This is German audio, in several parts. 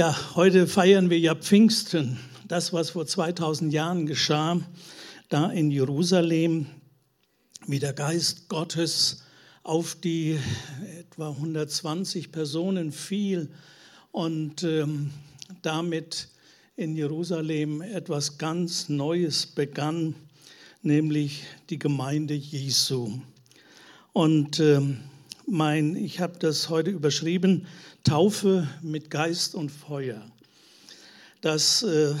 Ja, heute feiern wir ja Pfingsten, das, was vor 2000 Jahren geschah, da in Jerusalem, wie der Geist Gottes auf die etwa 120 Personen fiel und ähm, damit in Jerusalem etwas ganz Neues begann, nämlich die Gemeinde Jesu. Und ähm, mein, ich habe das heute überschrieben, Taufe mit Geist und Feuer. Das, äh,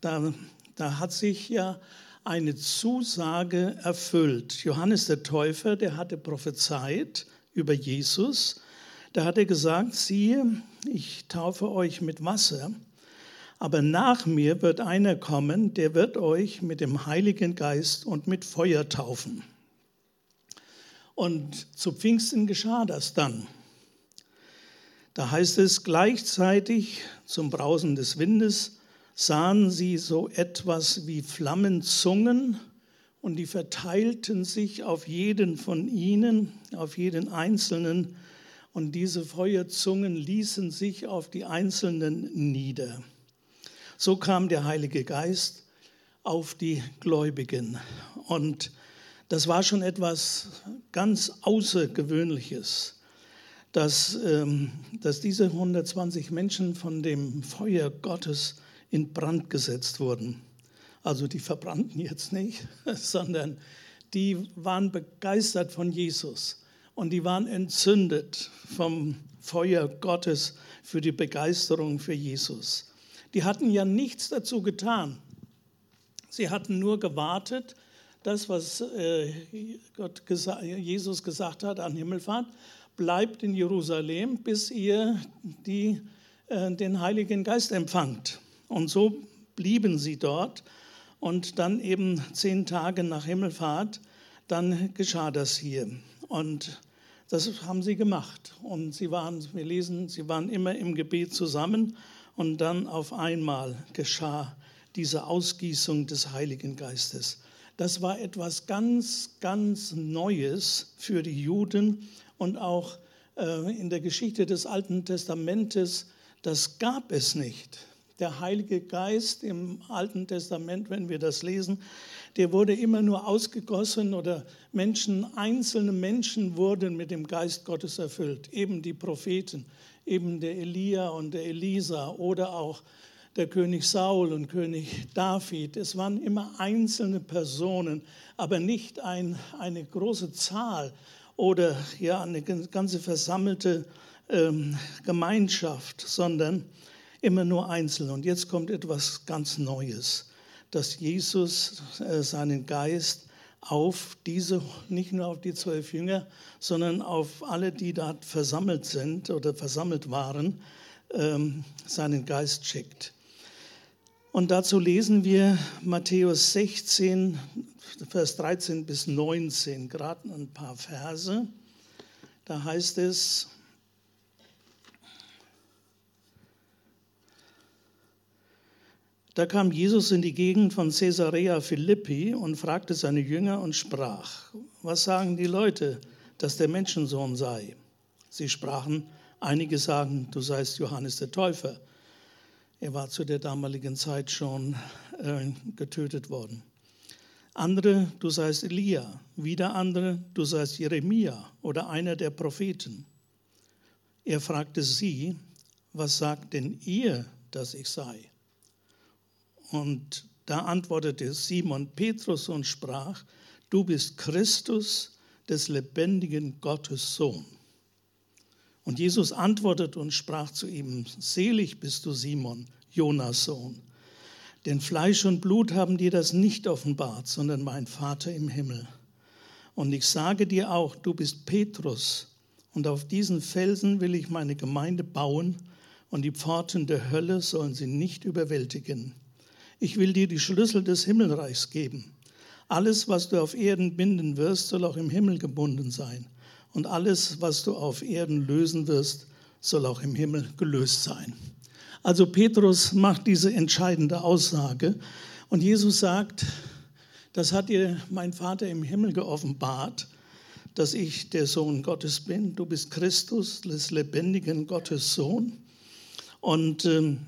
da, da hat sich ja eine Zusage erfüllt. Johannes der Täufer, der hatte prophezeit über Jesus. Da hat er gesagt, siehe, ich taufe euch mit Wasser, aber nach mir wird einer kommen, der wird euch mit dem Heiligen Geist und mit Feuer taufen. Und zu Pfingsten geschah das dann. Da heißt es, gleichzeitig zum Brausen des Windes sahen sie so etwas wie Flammenzungen und die verteilten sich auf jeden von ihnen, auf jeden Einzelnen. Und diese Feuerzungen ließen sich auf die Einzelnen nieder. So kam der Heilige Geist auf die Gläubigen. Und das war schon etwas ganz Außergewöhnliches dass, ähm, dass diese 120 Menschen von dem Feuer Gottes in Brand gesetzt wurden. Also die verbrannten jetzt nicht, sondern die waren begeistert von Jesus und die waren entzündet vom Feuer Gottes für die Begeisterung für Jesus. Die hatten ja nichts dazu getan. Sie hatten nur gewartet, das, was äh, Gott, Jesus gesagt hat an Himmelfahrt, bleibt in Jerusalem, bis ihr die, äh, den Heiligen Geist empfangt. Und so blieben sie dort. Und dann eben zehn Tage nach Himmelfahrt, dann geschah das hier. Und das haben sie gemacht. Und sie waren, wir lesen, sie waren immer im Gebet zusammen. Und dann auf einmal geschah diese Ausgießung des Heiligen Geistes. Das war etwas ganz, ganz Neues für die Juden und auch äh, in der Geschichte des Alten Testamentes, das gab es nicht. Der Heilige Geist im Alten Testament, wenn wir das lesen, der wurde immer nur ausgegossen oder Menschen, einzelne Menschen wurden mit dem Geist Gottes erfüllt. Eben die Propheten, eben der Elia und der Elisa oder auch der König Saul und König David. Es waren immer einzelne Personen, aber nicht ein, eine große Zahl oder ja, eine ganze versammelte ähm, Gemeinschaft, sondern immer nur einzeln. Und jetzt kommt etwas ganz Neues, dass Jesus äh, seinen Geist auf diese, nicht nur auf die zwölf Jünger, sondern auf alle, die dort versammelt sind oder versammelt waren, ähm, seinen Geist schickt. Und dazu lesen wir Matthäus 16, Vers 13 bis 19, gerade ein paar Verse. Da heißt es, Da kam Jesus in die Gegend von Caesarea Philippi und fragte seine Jünger und sprach, was sagen die Leute, dass der Menschensohn sei? Sie sprachen, einige sagen, du seist Johannes der Täufer er war zu der damaligen Zeit schon äh, getötet worden. Andere, du seist Elia. Wieder andere, du seist Jeremia oder einer der Propheten. Er fragte sie, was sagt denn ihr, dass ich sei? Und da antwortete Simon Petrus und sprach, du bist Christus des lebendigen Gottes Sohn. Und Jesus antwortete und sprach zu ihm, selig bist du Simon, Jonas Sohn. Denn Fleisch und Blut haben dir das nicht offenbart, sondern mein Vater im Himmel. Und ich sage dir auch, du bist Petrus, und auf diesen Felsen will ich meine Gemeinde bauen, und die Pforten der Hölle sollen sie nicht überwältigen. Ich will dir die Schlüssel des Himmelreichs geben. Alles, was du auf Erden binden wirst, soll auch im Himmel gebunden sein und alles, was du auf Erden lösen wirst, soll auch im Himmel gelöst sein. Also Petrus macht diese entscheidende Aussage und Jesus sagt, das hat dir mein Vater im Himmel geoffenbart, dass ich der Sohn Gottes bin. Du bist Christus, des lebendigen Gottes Sohn. Und ähm,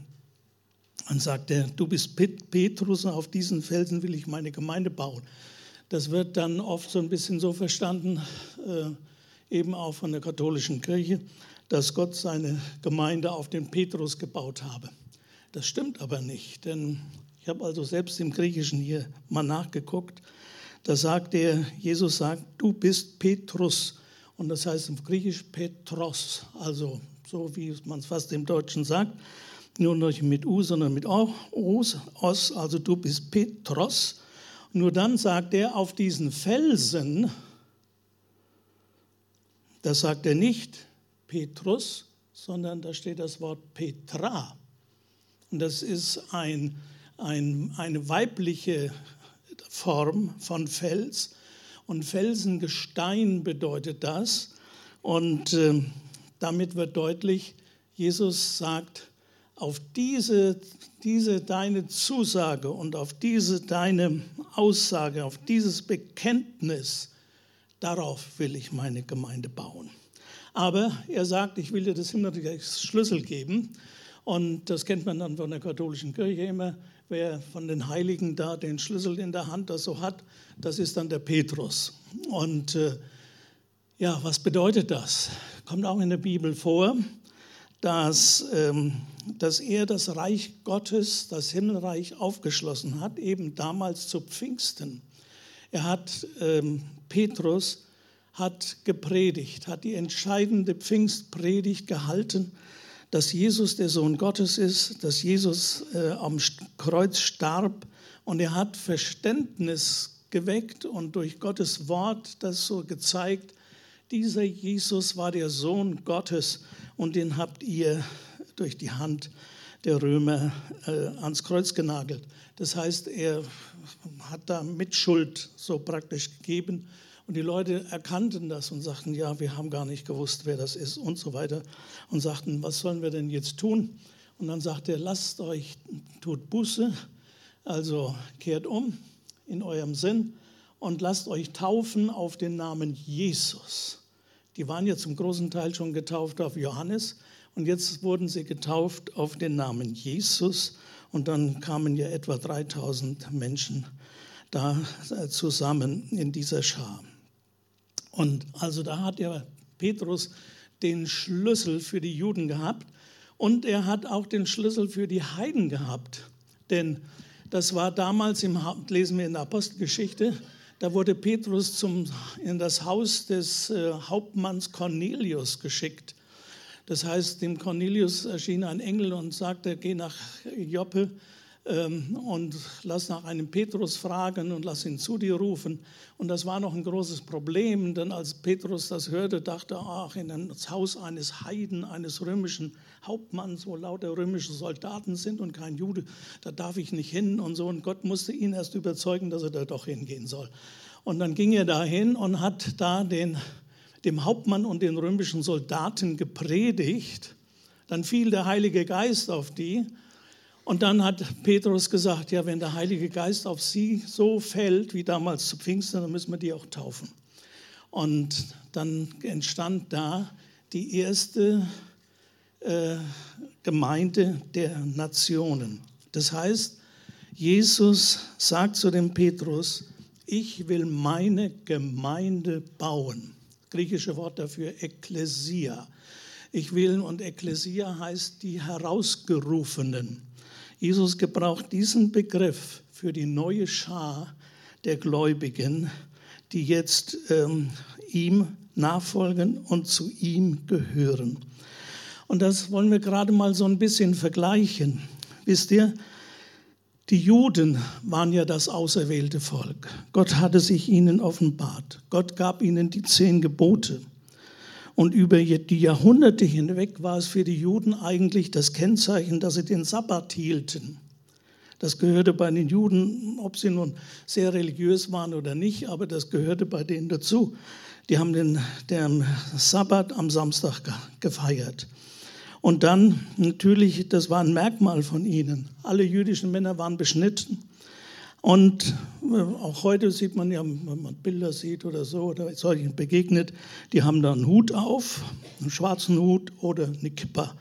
dann sagt er, du bist Petrus und auf diesen Felsen will ich meine Gemeinde bauen. Das wird dann oft so ein bisschen so verstanden, äh, eben auch von der katholischen Kirche, dass Gott seine Gemeinde auf den Petrus gebaut habe. Das stimmt aber nicht, denn ich habe also selbst im Griechischen hier mal nachgeguckt. Da sagt er, Jesus sagt, du bist Petrus. Und das heißt im Griechisch Petros, also so wie man es fast im Deutschen sagt, nur nicht mit U, sondern mit Os, Os, also du bist Petros. Nur dann sagt er, auf diesen Felsen, das sagt er nicht Petrus, sondern da steht das Wort Petra. Und das ist ein, ein, eine weibliche Form von Fels. Und Felsengestein bedeutet das. Und äh, damit wird deutlich, Jesus sagt, auf diese, diese deine Zusage und auf diese deine Aussage, auf dieses Bekenntnis, darauf will ich meine Gemeinde bauen. Aber er sagt, ich will dir das Himmelreichs-Schlüssel geben. Und das kennt man dann von der katholischen Kirche immer. Wer von den Heiligen da den Schlüssel in der Hand das so hat, das ist dann der Petrus. Und äh, ja, was bedeutet das? Kommt auch in der Bibel vor, dass, ähm, dass er das Reich Gottes, das Himmelreich aufgeschlossen hat, eben damals zu Pfingsten. Er hat, ähm, Petrus hat gepredigt, hat die entscheidende Pfingstpredigt gehalten, dass Jesus der Sohn Gottes ist, dass Jesus äh, am Kreuz starb. Und er hat Verständnis geweckt und durch Gottes Wort das so gezeigt, dieser Jesus war der Sohn Gottes und den habt ihr durch die Hand der Römer äh, ans Kreuz genagelt. Das heißt, er hat da Mitschuld so praktisch gegeben und die Leute erkannten das und sagten, ja, wir haben gar nicht gewusst, wer das ist und so weiter und sagten, was sollen wir denn jetzt tun? Und dann sagte er, lasst euch, tut Buße, also kehrt um in eurem Sinn und lasst euch taufen auf den Namen Jesus. Die waren ja zum großen Teil schon getauft auf Johannes und jetzt wurden sie getauft auf den Namen Jesus und dann kamen ja etwa 3000 Menschen da äh, zusammen in dieser Schar. Und also da hat ja Petrus den Schlüssel für die Juden gehabt und er hat auch den Schlüssel für die Heiden gehabt. Denn das war damals, im, lesen wir in der Apostelgeschichte, da wurde Petrus zum, in das Haus des äh, Hauptmanns Cornelius geschickt. Das heißt, dem Cornelius erschien ein Engel und sagte, geh nach Joppe ähm, und lass nach einem Petrus fragen und lass ihn zu dir rufen. Und das war noch ein großes Problem, denn als Petrus das hörte, dachte er, ach, in das Haus eines Heiden, eines römischen Hauptmanns, wo lauter römische Soldaten sind und kein Jude, da darf ich nicht hin und so. Und Gott musste ihn erst überzeugen, dass er da doch hingehen soll. Und dann ging er dahin und hat da den, dem Hauptmann und den römischen Soldaten gepredigt. Dann fiel der Heilige Geist auf die und dann hat Petrus gesagt, ja, wenn der Heilige Geist auf sie so fällt wie damals zu Pfingsten, dann müssen wir die auch taufen. Und dann entstand da die erste äh, Gemeinde der Nationen. Das heißt, Jesus sagt zu dem Petrus, ich will meine Gemeinde bauen. Griechische Wort dafür Ekklesia. Ich will, und Ekklesia heißt die Herausgerufenen. Jesus gebraucht diesen Begriff für die neue Schar der Gläubigen, die jetzt ähm, ihm nachfolgen und zu ihm gehören. Und das wollen wir gerade mal so ein bisschen vergleichen. Wisst ihr, die Juden waren ja das auserwählte Volk. Gott hatte sich ihnen offenbart. Gott gab ihnen die zehn Gebote. Und über die Jahrhunderte hinweg war es für die Juden eigentlich das Kennzeichen, dass sie den Sabbat hielten. Das gehörte bei den Juden, ob sie nun sehr religiös waren oder nicht, aber das gehörte bei denen dazu. Die haben den, den Sabbat am Samstag gefeiert. Und dann natürlich, das war ein Merkmal von ihnen. Alle jüdischen Männer waren beschnitten. Und äh, auch heute sieht man ja, wenn man Bilder sieht oder so oder solchen begegnet, die haben da einen Hut auf, einen schwarzen Hut oder eine Kippa.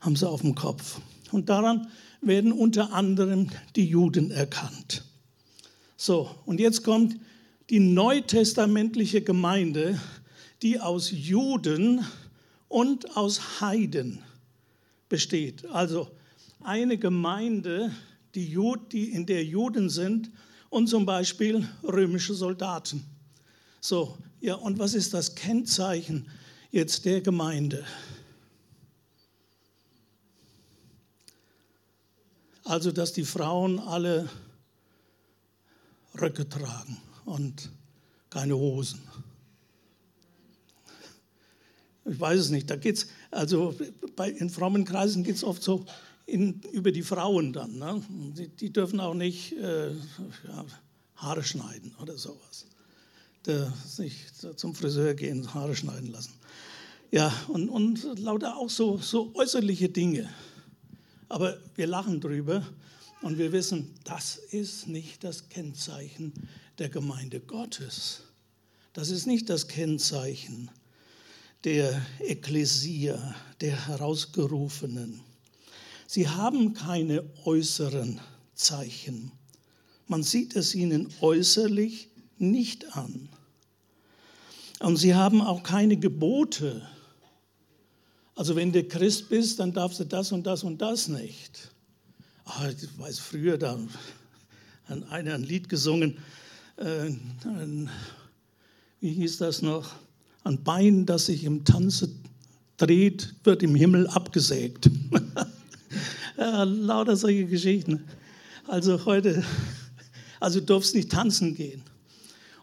haben sie auf dem Kopf. Und daran werden unter anderem die Juden erkannt. So, und jetzt kommt die neutestamentliche Gemeinde, die aus Juden und aus Heiden besteht. Also eine Gemeinde, die, Jud, die in der Juden sind und zum Beispiel römische Soldaten. So, ja, und was ist das Kennzeichen jetzt der Gemeinde? Also, dass die Frauen alle Röcke tragen und keine Hosen. Ich weiß es nicht. Da geht's, also bei, in frommen Kreisen geht es oft so in, über die Frauen dann. Ne? Die, die, dürfen auch nicht äh, ja, Haare schneiden oder sowas. Der, sich zum Friseur gehen, Haare schneiden lassen. Ja, und, und lauter auch so, so äußerliche Dinge. Aber wir lachen drüber und wir wissen, das ist nicht das Kennzeichen der Gemeinde Gottes. Das ist nicht das Kennzeichen der Ekklesia, der Herausgerufenen. Sie haben keine äußeren Zeichen. Man sieht es ihnen äußerlich nicht an. Und sie haben auch keine Gebote. Also wenn du Christ bist, dann darfst du das und das und das nicht. Ach, ich weiß, früher da hat einer ein Lied gesungen, äh, wie hieß das noch? Ein Bein, das sich im Tanze dreht, wird im Himmel abgesägt. Lauter solche Geschichten. Also heute, also durfst nicht tanzen gehen.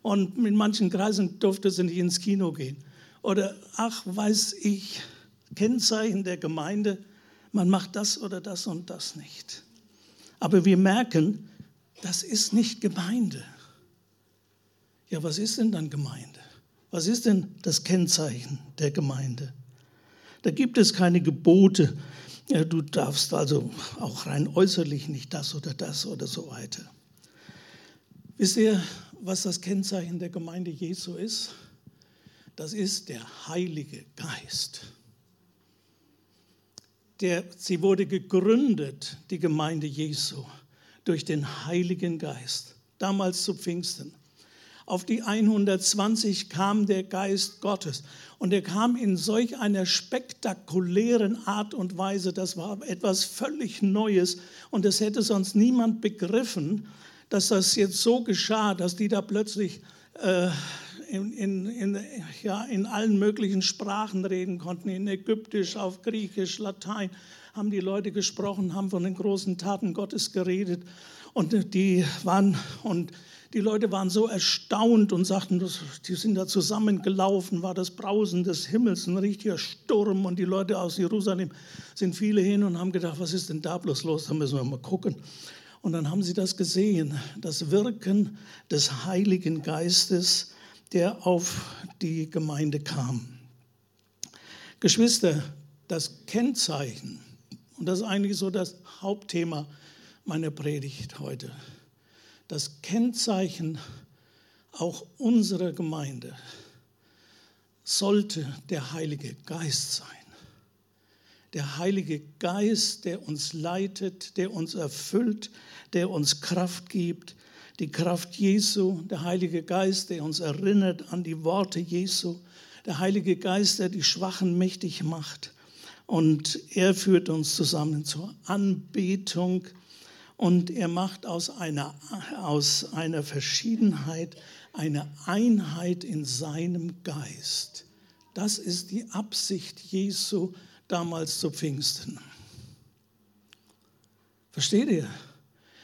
Und in manchen Kreisen durfte sie nicht ins Kino gehen. Oder, ach, weiß ich, Kennzeichen der Gemeinde, man macht das oder das und das nicht. Aber wir merken, das ist nicht Gemeinde. Ja, was ist denn dann Gemeinde? Was ist denn das Kennzeichen der Gemeinde? Da gibt es keine Gebote, ja, du darfst also auch rein äußerlich nicht das oder das oder so weiter. Wisst ihr, was das Kennzeichen der Gemeinde Jesu ist? Das ist der Heilige Geist. Der, sie wurde gegründet, die Gemeinde Jesu, durch den Heiligen Geist, damals zu Pfingsten. Auf die 120 kam der Geist Gottes. Und er kam in solch einer spektakulären Art und Weise, das war etwas völlig Neues. Und es hätte sonst niemand begriffen, dass das jetzt so geschah, dass die da plötzlich äh, in, in, in, ja, in allen möglichen Sprachen reden konnten, in Ägyptisch, auf Griechisch, Latein, haben die Leute gesprochen, haben von den großen Taten Gottes geredet. Und die waren, und die Leute waren so erstaunt und sagten, die sind da zusammengelaufen, war das Brausen des Himmels, ein richtiger Sturm. Und die Leute aus Jerusalem sind viele hin und haben gedacht, was ist denn da bloß los? Da müssen wir mal gucken. Und dann haben sie das gesehen, das Wirken des Heiligen Geistes, der auf die Gemeinde kam. Geschwister, das Kennzeichen, und das ist eigentlich so das Hauptthema meiner Predigt heute das Kennzeichen auch unserer Gemeinde sollte der Heilige Geist sein. Der Heilige Geist, der uns leitet, der uns erfüllt, der uns Kraft gibt. Die Kraft Jesu, der Heilige Geist, der uns erinnert an die Worte Jesu. Der Heilige Geist, der die Schwachen mächtig macht. Und er führt uns zusammen zur Anbetung und er macht aus einer, aus einer Verschiedenheit eine Einheit in seinem Geist. Das ist die Absicht Jesu damals zu Pfingsten. Versteht ihr?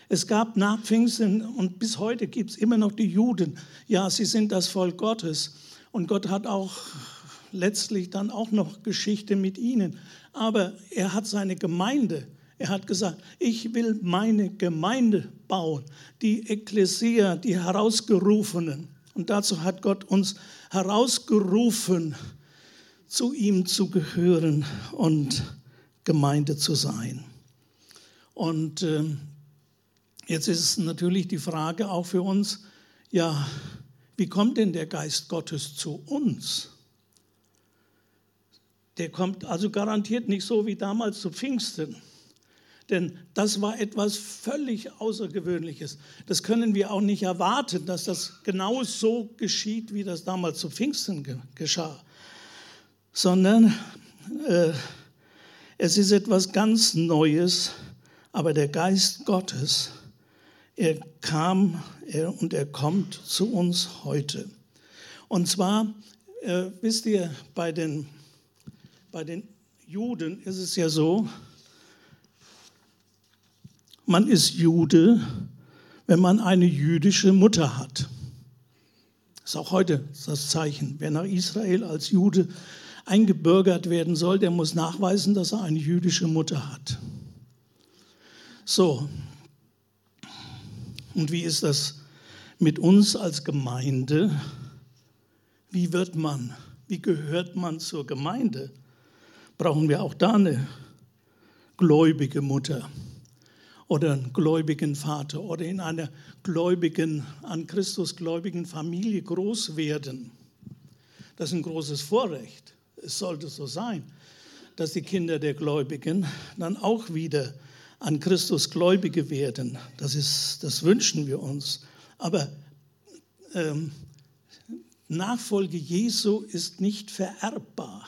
Es gab nach Pfingsten und bis heute gibt es immer noch die Juden. Ja, sie sind das Volk Gottes. Und Gott hat auch letztlich dann auch noch Geschichte mit ihnen. Aber er hat seine Gemeinde er hat gesagt, ich will meine Gemeinde bauen, die Ekklesia, die Herausgerufenen. Und dazu hat Gott uns herausgerufen, zu ihm zu gehören und Gemeinde zu sein. Und äh, jetzt ist natürlich die Frage auch für uns, ja, wie kommt denn der Geist Gottes zu uns? der kommt also garantiert nicht so wie damals zu Pfingsten. Denn das war etwas völlig Außergewöhnliches. Das können wir auch nicht erwarten, dass das genau so geschieht, wie das damals zu Pfingsten geschah. Sondern äh, es ist etwas ganz Neues, aber der Geist Gottes, er kam er, und er kommt zu uns heute. Und zwar, äh, wisst ihr, bei den, bei den Juden ist es ja so, man ist Jude, wenn man eine jüdische Mutter hat. Das ist auch heute das Zeichen. Wer nach Israel als Jude eingebürgert werden soll, der muss nachweisen, dass er eine jüdische Mutter hat. So, und wie ist das mit uns als Gemeinde? Wie wird man, wie gehört man zur Gemeinde? Brauchen wir auch da eine gläubige Mutter oder einen gläubigen Vater oder in einer gläubigen, an Christus gläubigen Familie groß werden? Das ist ein großes Vorrecht. Es sollte so sein, dass die Kinder der Gläubigen dann auch wieder an Christus Gläubige werden. Das, ist, das wünschen wir uns. Aber ähm, Nachfolge Jesu ist nicht vererbbar.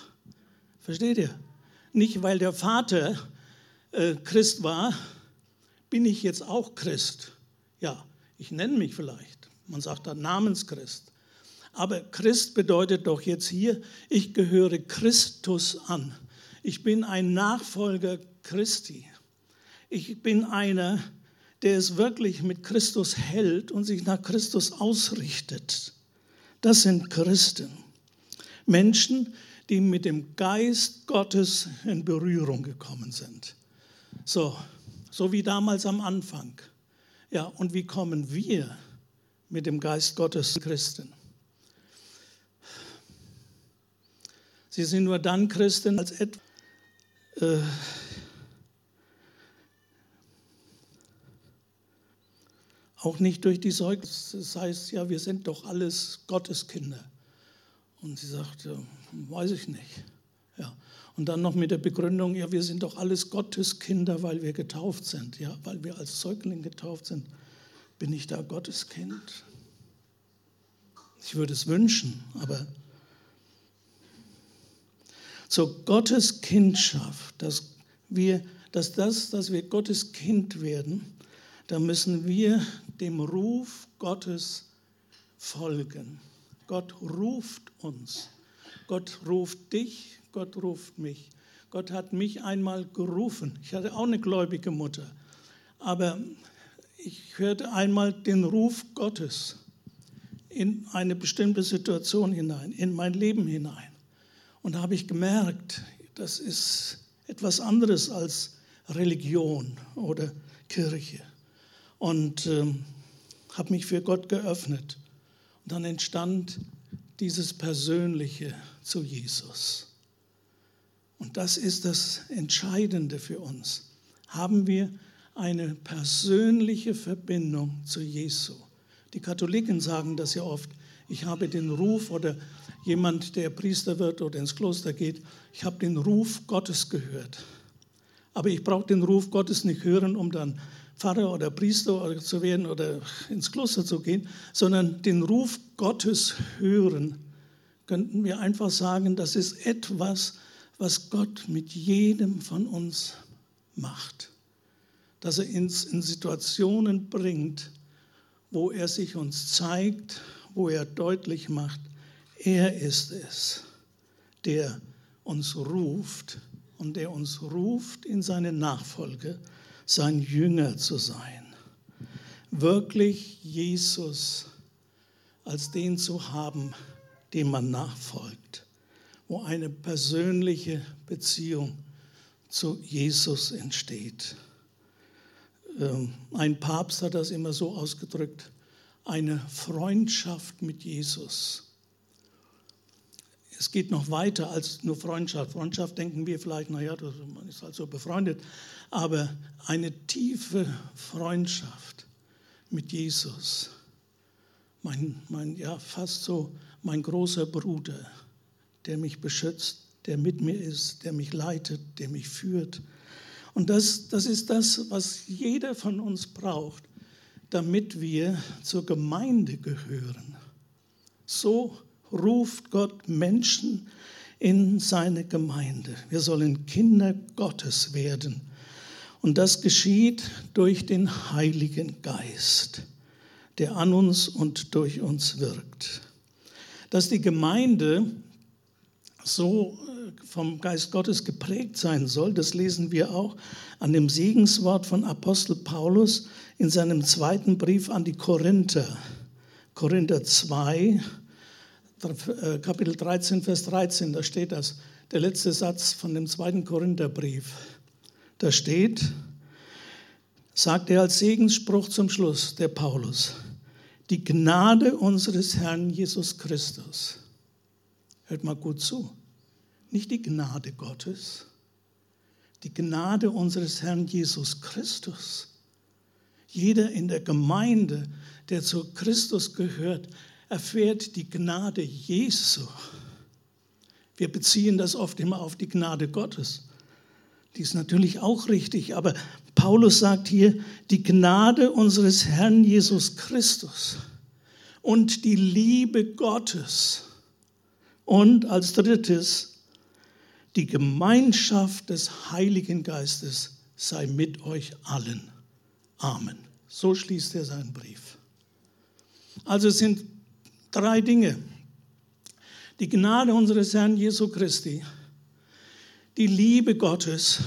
Versteht ihr? Nicht, weil der Vater äh, Christ war, bin ich jetzt auch Christ. Ja, ich nenne mich vielleicht. Man sagt dann Namenschrist. Aber Christ bedeutet doch jetzt hier, ich gehöre Christus an. Ich bin ein Nachfolger Christi. Ich bin einer, der es wirklich mit Christus hält und sich nach Christus ausrichtet. Das sind Christen. Menschen, die mit dem Geist Gottes in Berührung gekommen sind. So, so wie damals am Anfang. Ja, und wie kommen wir mit dem Geist Gottes Christen? Sie sind nur dann Christen, als etwas. Äh, Auch nicht durch die Säugnis. Das heißt ja, wir sind doch alles Gotteskinder. Und sie sagt, ja, weiß ich nicht. Ja. Und dann noch mit der Begründung, ja, wir sind doch alles Gotteskinder, weil wir getauft sind. Ja, weil wir als Säugling getauft sind. Bin ich da Gotteskind? Ich würde es wünschen, aber zur Gottes Kindschaft, dass wir, dass das, dass wir Gottes Kind werden, da müssen wir dem Ruf Gottes folgen. Gott ruft uns. Gott ruft dich, Gott ruft mich. Gott hat mich einmal gerufen. Ich hatte auch eine gläubige Mutter. Aber ich hörte einmal den Ruf Gottes in eine bestimmte Situation hinein, in mein Leben hinein. Und da habe ich gemerkt, das ist etwas anderes als Religion oder Kirche und äh, habe mich für Gott geöffnet. Und dann entstand dieses Persönliche zu Jesus. Und das ist das Entscheidende für uns. Haben wir eine persönliche Verbindung zu Jesu? Die Katholiken sagen das ja oft. Ich habe den Ruf oder jemand, der Priester wird oder ins Kloster geht, ich habe den Ruf Gottes gehört. Aber ich brauche den Ruf Gottes nicht hören, um dann Pfarrer oder Priester zu werden oder ins Kloster zu gehen, sondern den Ruf Gottes hören, könnten wir einfach sagen, das ist etwas, was Gott mit jedem von uns macht. Dass er uns in Situationen bringt, wo er sich uns zeigt, wo er deutlich macht, er ist es, der uns ruft und der uns ruft in seine Nachfolge sein Jünger zu sein. Wirklich Jesus als den zu haben, dem man nachfolgt, wo eine persönliche Beziehung zu Jesus entsteht. Ähm, ein Papst hat das immer so ausgedrückt, eine Freundschaft mit Jesus es geht noch weiter als nur Freundschaft. Freundschaft denken wir vielleicht, naja, man ist halt so befreundet. Aber eine tiefe Freundschaft mit Jesus, mein, mein, ja, fast so mein großer Bruder, der mich beschützt, der mit mir ist, der mich leitet, der mich führt. Und das, das ist das, was jeder von uns braucht, damit wir zur Gemeinde gehören. So ruft Gott Menschen in seine Gemeinde. Wir sollen Kinder Gottes werden. Und das geschieht durch den Heiligen Geist, der an uns und durch uns wirkt. Dass die Gemeinde so äh, vom Geist Gottes geprägt sein soll, das lesen wir auch an dem Segenswort von Apostel Paulus in seinem zweiten Brief an die Korinther. Korinther 2, äh, Kapitel 13, Vers 13, da steht das, der letzte Satz von dem zweiten Korintherbrief. Da steht, sagt er als Segensspruch zum Schluss, der Paulus, die Gnade unseres Herrn Jesus Christus. Hört mal gut zu. Nicht die Gnade Gottes, die Gnade unseres Herrn Jesus Christus. Jeder in der Gemeinde, der zu Christus gehört, erfährt die Gnade Jesu. Wir beziehen das oft immer auf die Gnade Gottes. Die ist natürlich auch richtig, aber Paulus sagt hier, die Gnade unseres Herrn Jesus Christus und die Liebe Gottes und als drittes, die Gemeinschaft des Heiligen Geistes sei mit euch allen. Amen. So schließt er seinen Brief. Also es sind drei Dinge. Die Gnade unseres Herrn Jesu Christi, die Liebe Gottes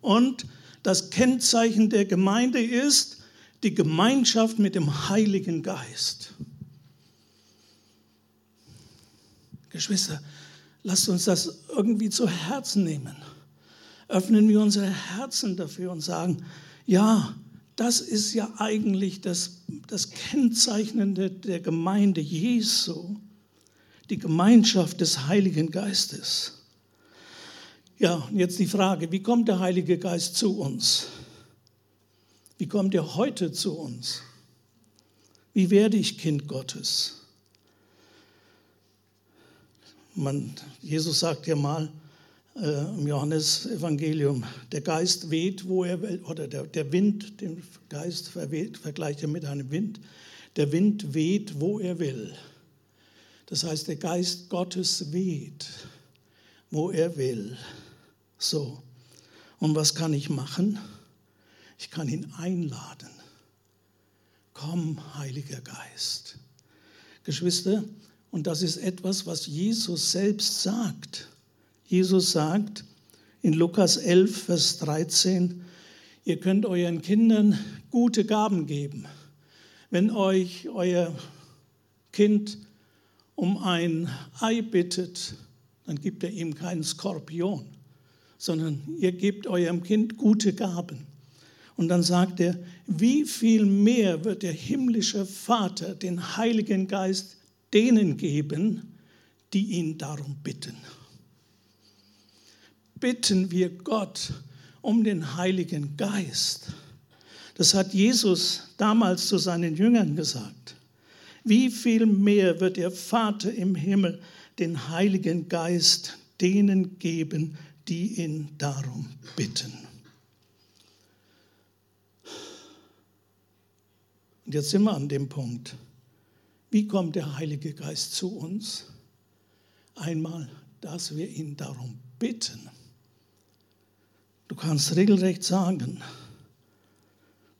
und das Kennzeichen der Gemeinde ist die Gemeinschaft mit dem Heiligen Geist. Geschwister, lasst uns das irgendwie zu Herzen nehmen. Öffnen wir unsere Herzen dafür und sagen, ja, das ist ja eigentlich das, das Kennzeichnende der Gemeinde Jesu, die Gemeinschaft des Heiligen Geistes. Ja, und jetzt die Frage, wie kommt der Heilige Geist zu uns? Wie kommt er heute zu uns? Wie werde ich Kind Gottes? Man, Jesus sagt ja mal äh, im Johannesevangelium, der Geist weht, wo er will, oder der, der Wind, den Geist verweht, vergleicht er mit einem Wind. Der Wind weht, wo er will. Das heißt, der Geist Gottes weht, wo er will. So. Und was kann ich machen? Ich kann ihn einladen. Komm, Heiliger Geist. Geschwister, und das ist etwas, was Jesus selbst sagt. Jesus sagt in Lukas 11, Vers 13, ihr könnt euren Kindern gute Gaben geben. Wenn euch euer Kind um ein Ei bittet, dann gibt er ihm keinen Skorpion sondern ihr gebt eurem Kind gute Gaben. Und dann sagt er, wie viel mehr wird der himmlische Vater den Heiligen Geist denen geben, die ihn darum bitten. Bitten wir Gott um den Heiligen Geist. Das hat Jesus damals zu seinen Jüngern gesagt. Wie viel mehr wird der Vater im Himmel den Heiligen Geist denen geben, die ihn darum bitten. Und jetzt sind wir an dem Punkt. Wie kommt der Heilige Geist zu uns? Einmal, dass wir ihn darum bitten. Du kannst regelrecht sagen,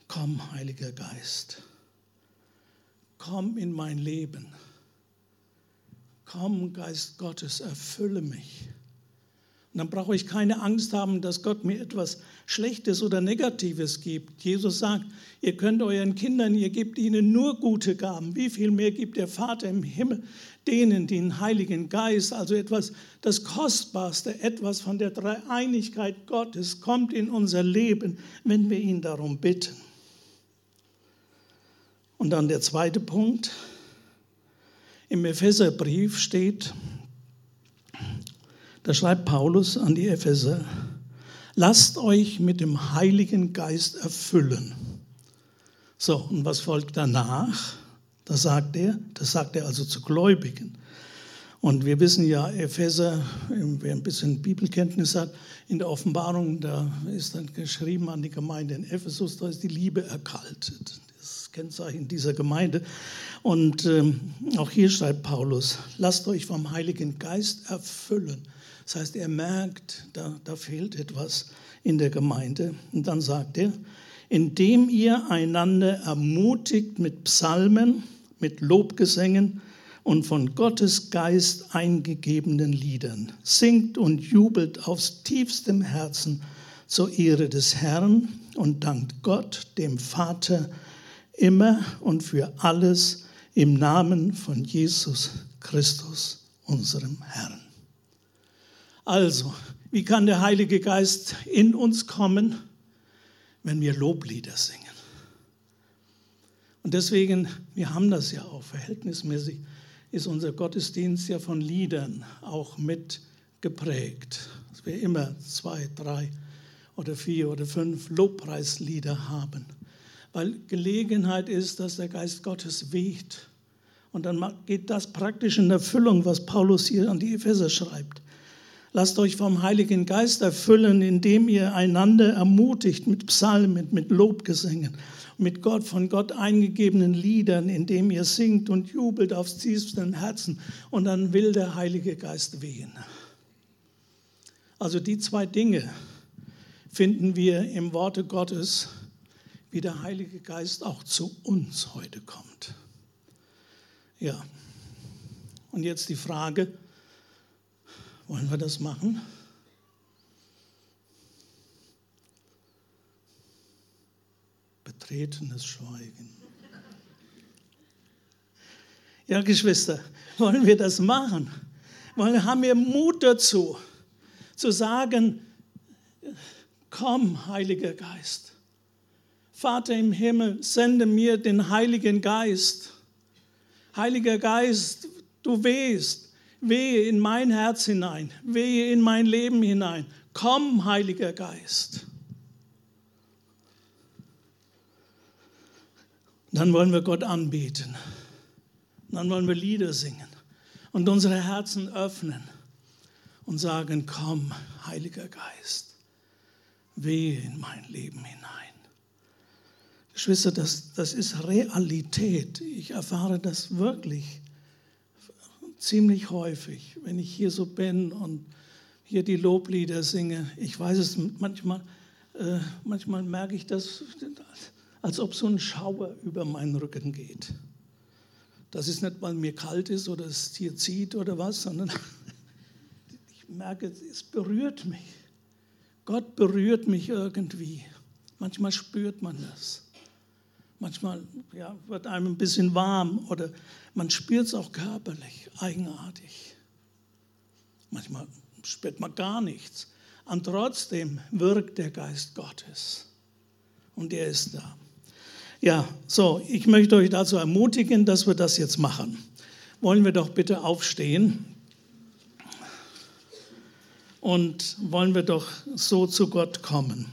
komm, Heiliger Geist, komm in mein Leben. Komm, Geist Gottes, erfülle mich. Und dann brauche ich keine Angst haben, dass Gott mir etwas Schlechtes oder Negatives gibt. Jesus sagt, ihr könnt euren Kindern, ihr gebt ihnen nur gute Gaben. Wie viel mehr gibt der Vater im Himmel denen, den Heiligen Geist, also etwas, das Kostbarste, etwas von der Dreieinigkeit Gottes kommt in unser Leben, wenn wir ihn darum bitten. Und dann der zweite Punkt. Im Epheserbrief steht, da schreibt Paulus an die Epheser, lasst euch mit dem Heiligen Geist erfüllen. So, und was folgt danach? Das sagt er, das sagt er also zu Gläubigen. Und wir wissen ja, Epheser, wer ein bisschen Bibelkenntnis hat, in der Offenbarung, da ist dann geschrieben an die Gemeinde in Ephesus, da ist die Liebe erkaltet. Das Kennzeichen dieser Gemeinde. Und ähm, auch hier schreibt Paulus, lasst euch vom Heiligen Geist erfüllen. Das heißt, er merkt, da, da fehlt etwas in der Gemeinde. Und dann sagt er, indem ihr einander ermutigt mit Psalmen, mit Lobgesängen, und von Gottes Geist eingegebenen Liedern. Singt und jubelt aus tiefstem Herzen zur Ehre des Herrn und dankt Gott, dem Vater, immer und für alles im Namen von Jesus Christus, unserem Herrn. Also, wie kann der Heilige Geist in uns kommen, wenn wir Loblieder singen? Und deswegen, wir haben das ja auch verhältnismäßig ist unser Gottesdienst ja von Liedern auch mit geprägt. Dass wir immer zwei, drei oder vier oder fünf Lobpreislieder haben. Weil Gelegenheit ist, dass der Geist Gottes weht. Und dann geht das praktisch in Erfüllung, was Paulus hier an die Epheser schreibt. Lasst euch vom Heiligen Geist erfüllen, indem ihr einander ermutigt mit Psalmen, mit Lobgesängen mit Gott, von Gott eingegebenen Liedern, indem ihr singt und jubelt aufs tiefsten Herzen und dann will der Heilige Geist wehen. Also die zwei Dinge finden wir im Worte Gottes, wie der Heilige Geist auch zu uns heute kommt. Ja, und jetzt die Frage, wollen wir das machen? betretenes Schweigen. Ja, Geschwister, wollen wir das machen? Wollen, haben wir Mut dazu, zu sagen, komm, Heiliger Geist. Vater im Himmel, sende mir den Heiligen Geist. Heiliger Geist, du wehst, wehe in mein Herz hinein, wehe in mein Leben hinein. Komm, Heiliger Geist. Dann wollen wir Gott anbeten. Dann wollen wir Lieder singen und unsere Herzen öffnen und sagen, komm, Heiliger Geist, wehe in mein Leben hinein. Geschwister, das, das ist Realität. Ich erfahre das wirklich ziemlich häufig, wenn ich hier so bin und hier die Loblieder singe. Ich weiß es manchmal, äh, manchmal merke ich das als ob so ein Schauer über meinen Rücken geht. Das ist nicht, weil mir kalt ist oder es hier zieht oder was, sondern ich merke, es berührt mich. Gott berührt mich irgendwie. Manchmal spürt man das. Manchmal ja, wird einem ein bisschen warm oder man spürt es auch körperlich, eigenartig. Manchmal spürt man gar nichts. Und trotzdem wirkt der Geist Gottes. Und er ist da. Ja, so, ich möchte euch dazu ermutigen, dass wir das jetzt machen. Wollen wir doch bitte aufstehen und wollen wir doch so zu Gott kommen.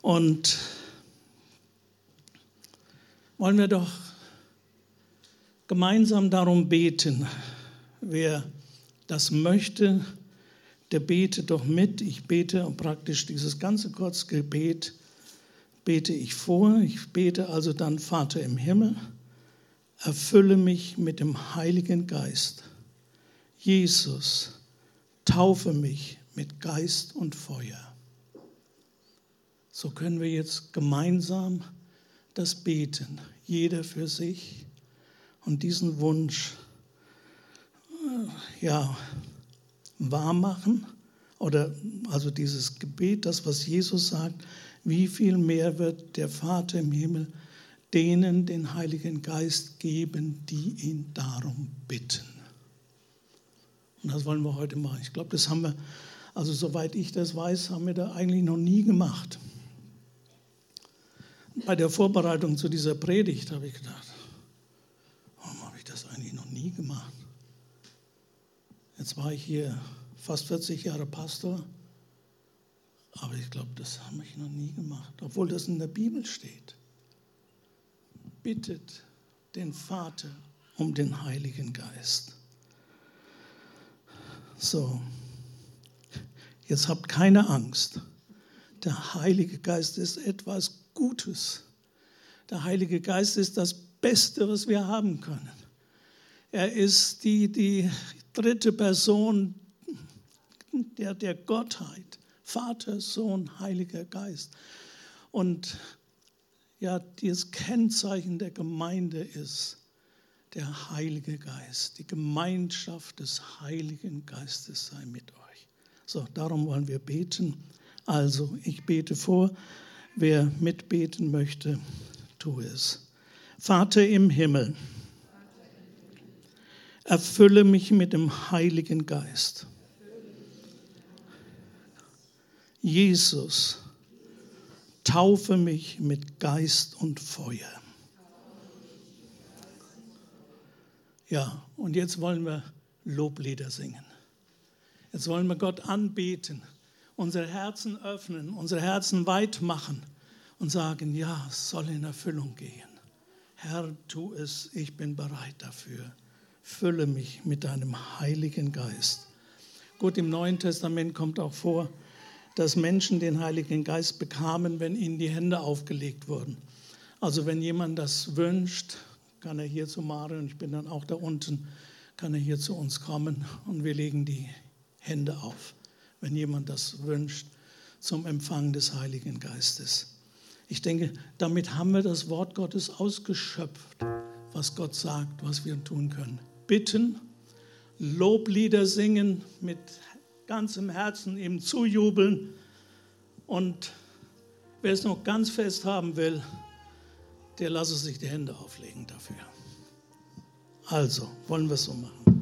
Und wollen wir doch gemeinsam darum beten, wer das möchte, der bete doch mit. Ich bete praktisch dieses ganze Kurzgebet bete ich vor. Ich bete also dann, Vater im Himmel, erfülle mich mit dem Heiligen Geist. Jesus, taufe mich mit Geist und Feuer. So können wir jetzt gemeinsam das beten, jeder für sich und diesen Wunsch äh, ja, wahr oder also dieses Gebet, das was Jesus sagt, wie viel mehr wird der Vater im Himmel denen den Heiligen Geist geben, die ihn darum bitten. Und das wollen wir heute machen. Ich glaube, das haben wir, also soweit ich das weiß, haben wir da eigentlich noch nie gemacht. Bei der Vorbereitung zu dieser Predigt habe ich gedacht, warum habe ich das eigentlich noch nie gemacht? Jetzt war ich hier fast 40 Jahre Pastor aber ich glaube, das habe ich noch nie gemacht, obwohl das in der Bibel steht. Bittet den Vater um den Heiligen Geist. So, jetzt habt keine Angst. Der Heilige Geist ist etwas Gutes. Der Heilige Geist ist das Beste, was wir haben können. Er ist die, die dritte Person der, der Gottheit. Vater, Sohn, Heiliger Geist. Und ja, das Kennzeichen der Gemeinde ist der Heilige Geist. Die Gemeinschaft des Heiligen Geistes sei mit euch. So, darum wollen wir beten. Also, ich bete vor. Wer mitbeten möchte, tue es. Vater im Himmel, erfülle mich mit dem Heiligen Geist. Jesus, taufe mich mit Geist und Feuer. Ja, und jetzt wollen wir Loblieder singen. Jetzt wollen wir Gott anbeten, unsere Herzen öffnen, unsere Herzen weit machen und sagen, ja, es soll in Erfüllung gehen. Herr, tu es, ich bin bereit dafür. Fülle mich mit deinem Heiligen Geist. Gut, im Neuen Testament kommt auch vor, dass Menschen den Heiligen Geist bekamen, wenn ihnen die Hände aufgelegt wurden. Also wenn jemand das wünscht, kann er hier zu Marion, ich bin dann auch da unten, kann er hier zu uns kommen und wir legen die Hände auf, wenn jemand das wünscht, zum Empfang des Heiligen Geistes. Ich denke, damit haben wir das Wort Gottes ausgeschöpft, was Gott sagt, was wir tun können. Bitten, Loblieder singen mit ganzem Herzen ihm zujubeln. Und wer es noch ganz fest haben will, der lasse sich die Hände auflegen dafür. Also, wollen wir es so machen.